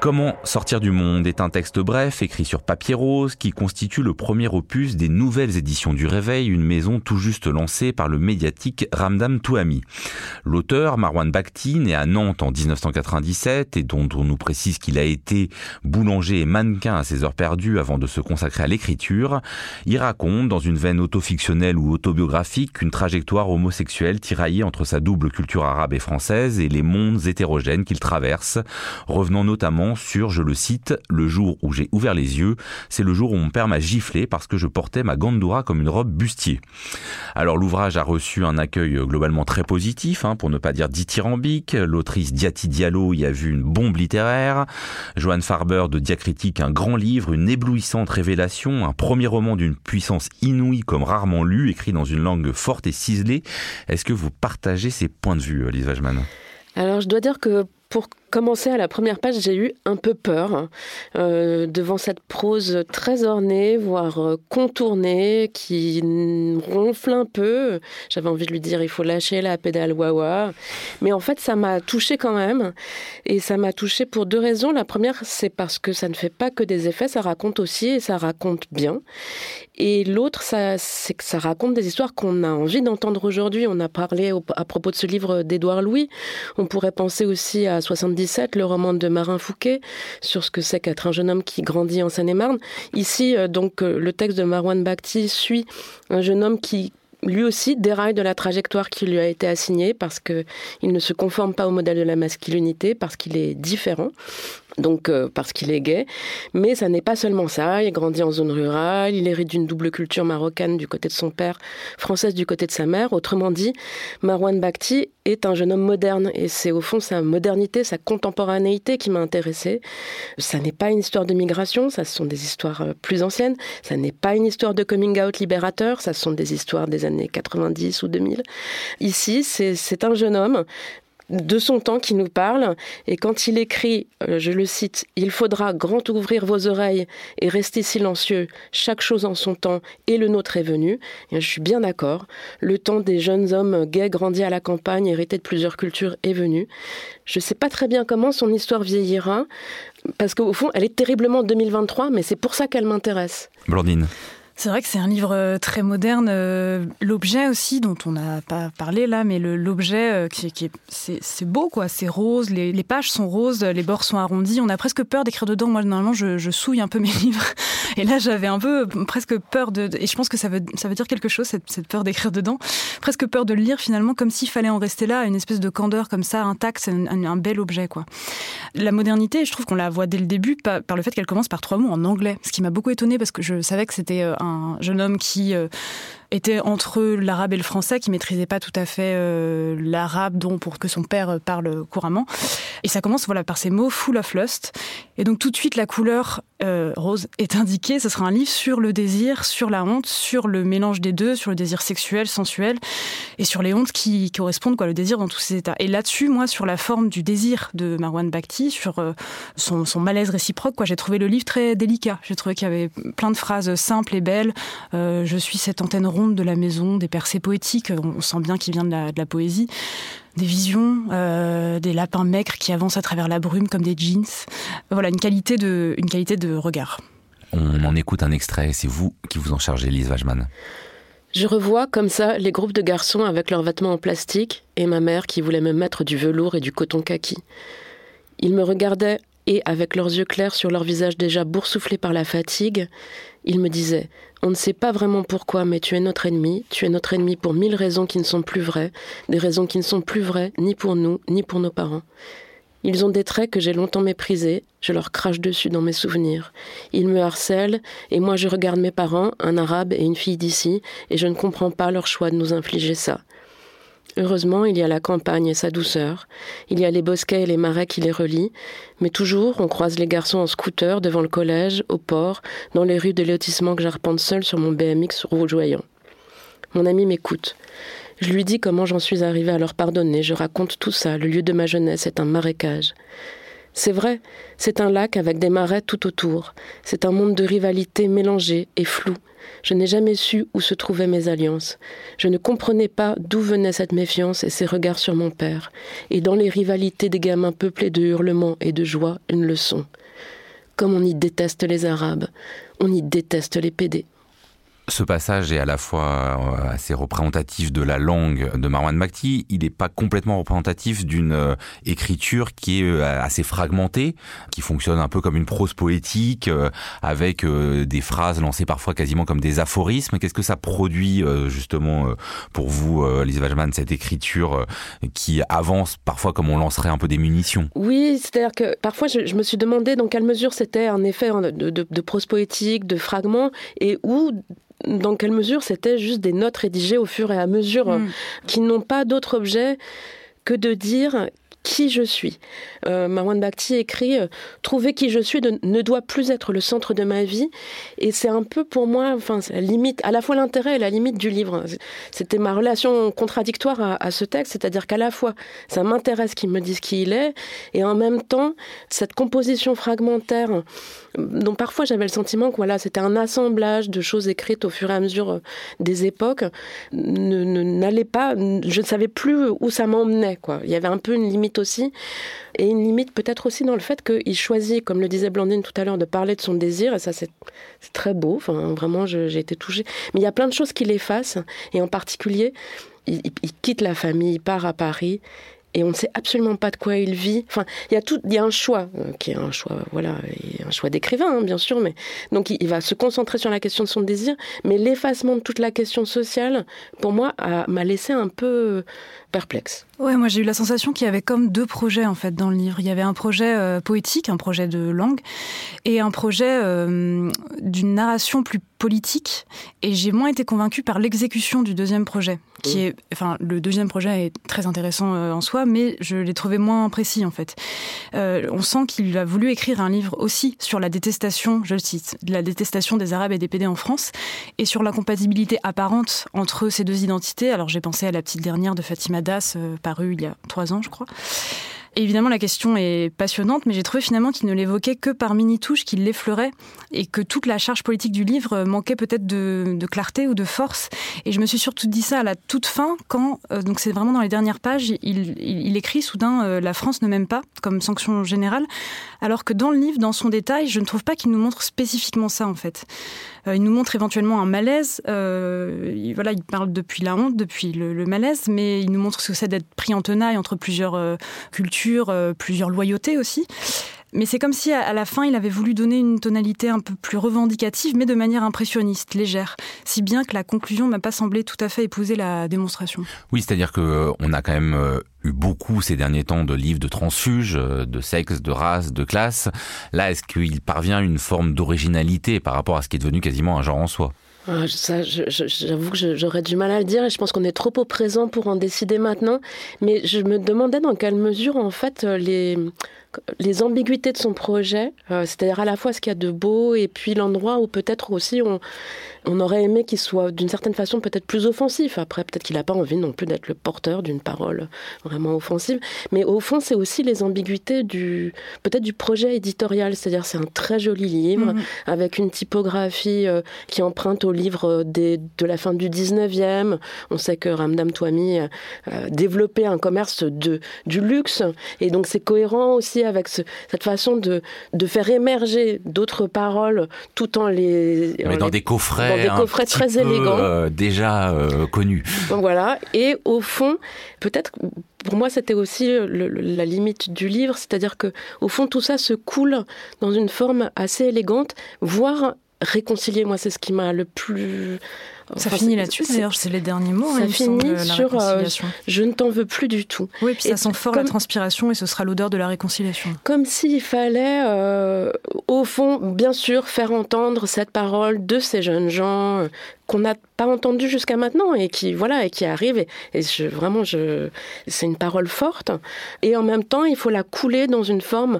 Comment sortir du monde est un texte bref, écrit sur papier rose, qui constitue le premier opus des nouvelles éditions du Réveil, une maison tout juste lancée par le médiatique Ramdam Touami. L'auteur, Marwan Bakhti, né à Nantes en 1997 et dont on nous précise qu'il a été boulanger et mannequin à ses heures perdues avant de se consacrer à l'écriture, y raconte, dans une veine autofictionnelle ou autobiographique, une trajectoire homosexuelle tiraillée entre sa double culture arabe et française et les mondes hétérogènes qu'il traverse, revenant notamment sur, je le cite, le jour où j'ai ouvert les yeux, c'est le jour où mon père m'a giflé parce que je portais ma gandoura comme une robe bustier. Alors l'ouvrage a reçu un accueil globalement très positif, hein, pour ne pas dire dithyrambique. L'autrice Diati Diallo y a vu une bombe littéraire. Joanne Farber de Diacritique, un grand livre, une éblouissante révélation, un premier roman d'une puissance inouïe comme rarement lu, écrit dans une langue forte et ciselée. Est-ce que vous partagez ces points de vue, Lise Wajman alors, je dois dire que pour commencer à la première page, j'ai eu un peu peur hein, euh, devant cette prose très ornée, voire euh, contournée, qui ronfle un peu. J'avais envie de lui dire il faut lâcher la pédale wawa. Mais en fait, ça m'a touché quand même. Et ça m'a touché pour deux raisons. La première, c'est parce que ça ne fait pas que des effets, ça raconte aussi et ça raconte bien. Et l'autre, c'est que ça raconte des histoires qu'on a envie d'entendre aujourd'hui. On a parlé à propos de ce livre d'Édouard Louis. On pourrait penser aussi à 77, le roman de Marin Fouquet, sur ce que c'est qu'être un jeune homme qui grandit en Seine-et-Marne. Ici, euh, donc, euh, le texte de Marwan Bakhti suit un jeune homme qui lui aussi déraille de la trajectoire qui lui a été assignée parce qu'il ne se conforme pas au modèle de la masculinité, parce qu'il est différent donc euh, parce qu'il est gay. Mais ça n'est pas seulement ça. Il grandit en zone rurale, il hérite d'une double culture marocaine du côté de son père, française du côté de sa mère. Autrement dit, Marwan Bakhti est un jeune homme moderne et c'est au fond sa modernité, sa contemporanéité qui m'a intéressée. Ça n'est pas une histoire de migration, ça sont des histoires euh, plus anciennes. Ça n'est pas une histoire de coming out libérateur, ça sont des histoires des années 90 ou 2000. Ici, c'est un jeune homme de son temps qui nous parle. Et quand il écrit, euh, je le cite, Il faudra grand ouvrir vos oreilles et rester silencieux, chaque chose en son temps, et le nôtre est venu. Je suis bien d'accord. Le temps des jeunes hommes gays grandis à la campagne, hérités de plusieurs cultures, est venu. Je ne sais pas très bien comment son histoire vieillira, parce qu'au fond, elle est terriblement 2023, mais c'est pour ça qu'elle m'intéresse. Blandine. C'est vrai que c'est un livre euh, très moderne. Euh, l'objet aussi, dont on n'a pas parlé là, mais l'objet, euh, qui, qui c'est beau, quoi. C'est rose, les, pages sont roses, les bords sont arrondis. On a presque peur d'écrire dedans. Moi, normalement, je, souille un peu mes livres. Et là, j'avais un peu presque peur de. Et je pense que ça veut, ça veut dire quelque chose, cette, peur d'écrire dedans. Presque peur de le lire finalement, comme s'il fallait en rester là, une espèce de candeur comme ça, intact. Un, un, bel objet, quoi. La modernité, je trouve qu'on la voit dès le début par, le fait qu'elle commence par trois mots en anglais, ce qui m'a beaucoup étonné parce que je savais que c'était un un jeune homme qui euh, était entre l'arabe et le français, qui maîtrisait pas tout à fait euh, l'arabe, dont pour que son père parle couramment. Et ça commence voilà par ces mots full of lust. Et donc tout de suite la couleur euh, rose est indiquée. Ce sera un livre sur le désir, sur la honte, sur le mélange des deux, sur le désir sexuel, sensuel, et sur les hontes qui correspondent quoi, le désir dans tous ses états. Et là-dessus, moi, sur la forme du désir de Marwan Bakhti, sur euh, son, son, malaise réciproque, quoi, j'ai trouvé le livre très délicat. J'ai trouvé qu'il y avait plein de phrases simples et belles. Je suis cette antenne de la maison, des percées poétiques, on sent bien qu'il vient de la, poésie, des visions, euh, des lapins maigres qui avancent à travers la brume comme des jeans. Voilà, une qualité de, une qualité de regard. On en écoute un extrait, c'est vous qui vous en chargez, Lise Wajman. Je revois comme ça les groupes de garçons avec leurs vêtements en plastique et ma mère qui voulait me mettre du velours et du coton kaki. Ils me regardaient et, avec leurs yeux clairs sur leur visage déjà boursouflé par la fatigue, ils me disaient On ne sait pas vraiment pourquoi, mais tu es notre ennemi, tu es notre ennemi pour mille raisons qui ne sont plus vraies, des raisons qui ne sont plus vraies ni pour nous, ni pour nos parents. Ils ont des traits que j'ai longtemps méprisés, je leur crache dessus dans mes souvenirs. Ils me harcèlent, et moi je regarde mes parents, un arabe et une fille d'ici, et je ne comprends pas leur choix de nous infliger ça. Heureusement, il y a la campagne et sa douceur. Il y a les bosquets et les marais qui les relient. Mais toujours, on croise les garçons en scooter devant le collège, au port, dans les rues de lotissement que j'arpente seul sur mon BMX rougeoyant. Mon ami m'écoute. Je lui dis comment j'en suis arrivée à leur pardonner. Je raconte tout ça. Le lieu de ma jeunesse est un marécage. C'est vrai, c'est un lac avec des marais tout autour. C'est un monde de rivalité mélangé et flou. Je n'ai jamais su où se trouvaient mes alliances. Je ne comprenais pas d'où venait cette méfiance et ces regards sur mon père. Et dans les rivalités des gamins peuplés de hurlements et de joie, une leçon. Comme on y déteste les Arabes, on y déteste les pédés. Ce passage est à la fois euh, assez représentatif de la langue de Marwan Makti, il n'est pas complètement représentatif d'une euh, écriture qui est euh, assez fragmentée, qui fonctionne un peu comme une prose poétique, avec des phrases lancées parfois quasiment comme des aphorismes. Qu'est-ce que ça produit justement pour vous, Lise Wajman, cette écriture qui avance parfois comme on lancerait un peu des munitions? Oui, c'est-à-dire que parfois je, me suis demandé dans quelle mesure c'était un effet de, de, de prose poétique, de fragments, et où dans quelle mesure c'était juste des notes rédigées au fur et à mesure, mm. qui n'ont pas d'autre objet que de dire qui je suis. Euh, Marwan Bakhti écrit euh, Trouver qui je suis ne doit plus être le centre de ma vie. Et c'est un peu pour moi, enfin, limite, à la fois l'intérêt et la limite du livre. C'était ma relation contradictoire à, ce texte, c'est-à-dire qu'à la fois, ça m'intéresse qu'il me dise qui il est, et en même temps, cette composition fragmentaire dont parfois j'avais le sentiment que voilà, c'était un assemblage de choses écrites au fur et à mesure euh, des époques, n'allait pas, je ne savais plus où ça m'emmenait. Quoi. Il y avait un peu une limite aussi, et une limite peut-être aussi dans le fait qu'il choisit, comme le disait Blandine tout à l'heure, de parler de son désir, et ça c'est très beau, enfin, vraiment j'ai été touchée. Mais il y a plein de choses qu'il efface, et en particulier, il, il, quitte la famille, il part à Paris, et on ne sait absolument pas de quoi il vit. Enfin, il y a tout, il y a un choix euh, qui est un choix, voilà, un choix d'écrivain, hein, bien sûr, mais donc il, va se concentrer sur la question de son désir, mais l'effacement de toute la question sociale, pour moi, m'a laissé un peu perplexe. Ouais, moi j'ai eu la sensation qu'il y avait comme deux projets en fait dans le livre. Il y avait un projet euh, poétique, un projet de langue, et un projet euh, d'une narration plus politique. Et j'ai moins été convaincue par l'exécution du deuxième projet, qui est, enfin, le deuxième projet est très intéressant euh, en soi, mais je l'ai trouvé moins précis en fait. on sent qu'il a voulu écrire un livre aussi sur la détestation, je le cite, la détestation des Arabes et des PD en France, et sur l'incompatibilité apparente entre ces deux identités. Alors j'ai pensé à la petite dernière de Fatima Das, euh, paru il y a trois ans, je crois évidemment, la question est passionnante, mais j'ai trouvé finalement qu'il ne l'évoquait que par mini-touches, qu'il l'effleurait, et que toute la charge politique du livre manquait peut-être de, clarté ou de force. Et je me suis surtout dit ça à la toute fin, quand, euh, donc c'est vraiment dans les dernières pages, il, écrit soudain euh, La France ne m'aime pas, comme sanction générale, alors que dans le livre, dans son détail, je ne trouve pas qu'il nous montre spécifiquement ça, en fait. Euh, il nous montre éventuellement un malaise. il, voilà, il parle depuis la honte, depuis le, le, malaise, mais il nous montre ce que c'est d'être pris en tenaille entre plusieurs cultures euh, plusieurs loyautés aussi. Mais c'est comme si à la fin, il avait voulu donner une tonalité un peu plus revendicative, mais de manière impressionniste, légère. Si bien que la conclusion m'a pas semblé tout à fait épouser la démonstration. Oui, c'est-à-dire que euh, on a quand même euh, eu beaucoup ces derniers temps de livres de transfuges, de sexe, de race, de classe. Là, est-ce qu'il parvient à une forme d'originalité par rapport à ce qui est devenu quasiment un genre en soi? Ah, ça, j'avoue que j'aurais du mal à le dire et je pense qu'on est trop au présent pour en décider maintenant. Mais je me demandais dans quelle mesure, en fait, les, les ambiguïtés de son projet, euh, c'est-à-dire à la fois ce qu'il y a de beau et puis l'endroit où peut-être aussi on, on aurait aimé qu'il soit d'une certaine façon peut-être plus offensif. Après, peut-être qu'il n'a pas envie non plus d'être le porteur d'une parole vraiment offensive. Mais au fond, c'est aussi les ambiguïtés du peut-être du projet éditorial. C'est-à-dire, c'est un très joli livre mhm. avec une typographie euh, qui emprunte au livre des, de la fin du 19e. On sait que Ramdam Touami a développé un commerce de, du luxe. Et donc, c'est cohérent aussi avec cette façon de, de faire émerger d'autres paroles tout en les... Mais dans des coffrets des coffrets très élégants. Euh, déjà euh, connus. voilà. Et au fond, peut-être pour moi, c'était aussi la limite du livre, c'est-à-dire que au fond, tout ça se coule dans une forme assez élégante, voire réconcilier. Moi, c'est ce qui m'a le plus ça finit là-dessus, d'ailleurs, c'est les derniers mots. Ça finit sur euh, Je ne t'en veux plus du tout. Oui, puis ça sent fort la transpiration et ce sera l'odeur de la réconciliation. Comme s'il fallait, euh, au fond, bien sûr, faire entendre cette parole de ces jeunes gens euh, qu'on n'a pas entendu jusqu'à maintenant et qui voilà et qui arrive et, je, vraiment je c'est une parole forte et en même temps il faut la couler dans une forme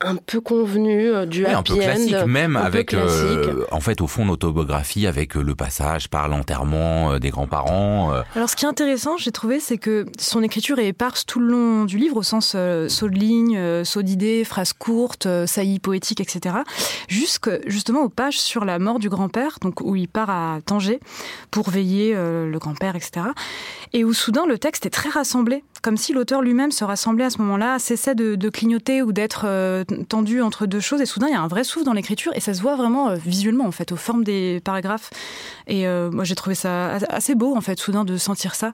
un peu convenu du un peu classique même avec en fait au fond l'autobiographie avec le passage par l'enterrement euh, des grands-parents. Euh. Alors ce qui est intéressant, j'ai trouvé, c'est que son écriture est éparse tout le long du livre, au sens saut de ligne, saut d'idées, phrases courtes, saillies poétiques, etc. Jusque justement aux pages sur la mort du grand-père, donc où il part à Tanger pour veiller le grand-père, etc. Et où soudain le texte est très rassemblé, comme si l'auteur lui-même se rassemblait à ce moment-là, cessait de, de clignoter ou d'être tendu entre deux choses, et soudain il y a un vrai souffle dans l'écriture, et ça se voit vraiment visuellement en fait, aux formes des paragraphes. Et euh, moi, j'ai trouvé ça assez beau, en fait, soudain, de sentir ça.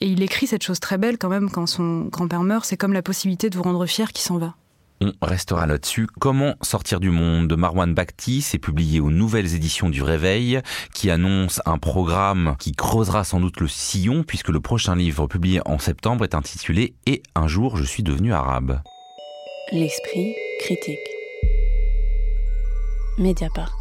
Et il écrit cette chose très belle, quand même, quand son grand-père meurt. C'est comme la possibilité de vous rendre fier qui s'en va. On restera là-dessus. Comment sortir du monde? De Marwan Bakhti C'est publié aux nouvelles éditions du Réveil, qui annonce un programme qui creusera sans doute le sillon, puisque le prochain livre publié en septembre est intitulé Et un jour je suis devenu arabe. L'esprit critique. Mediapart.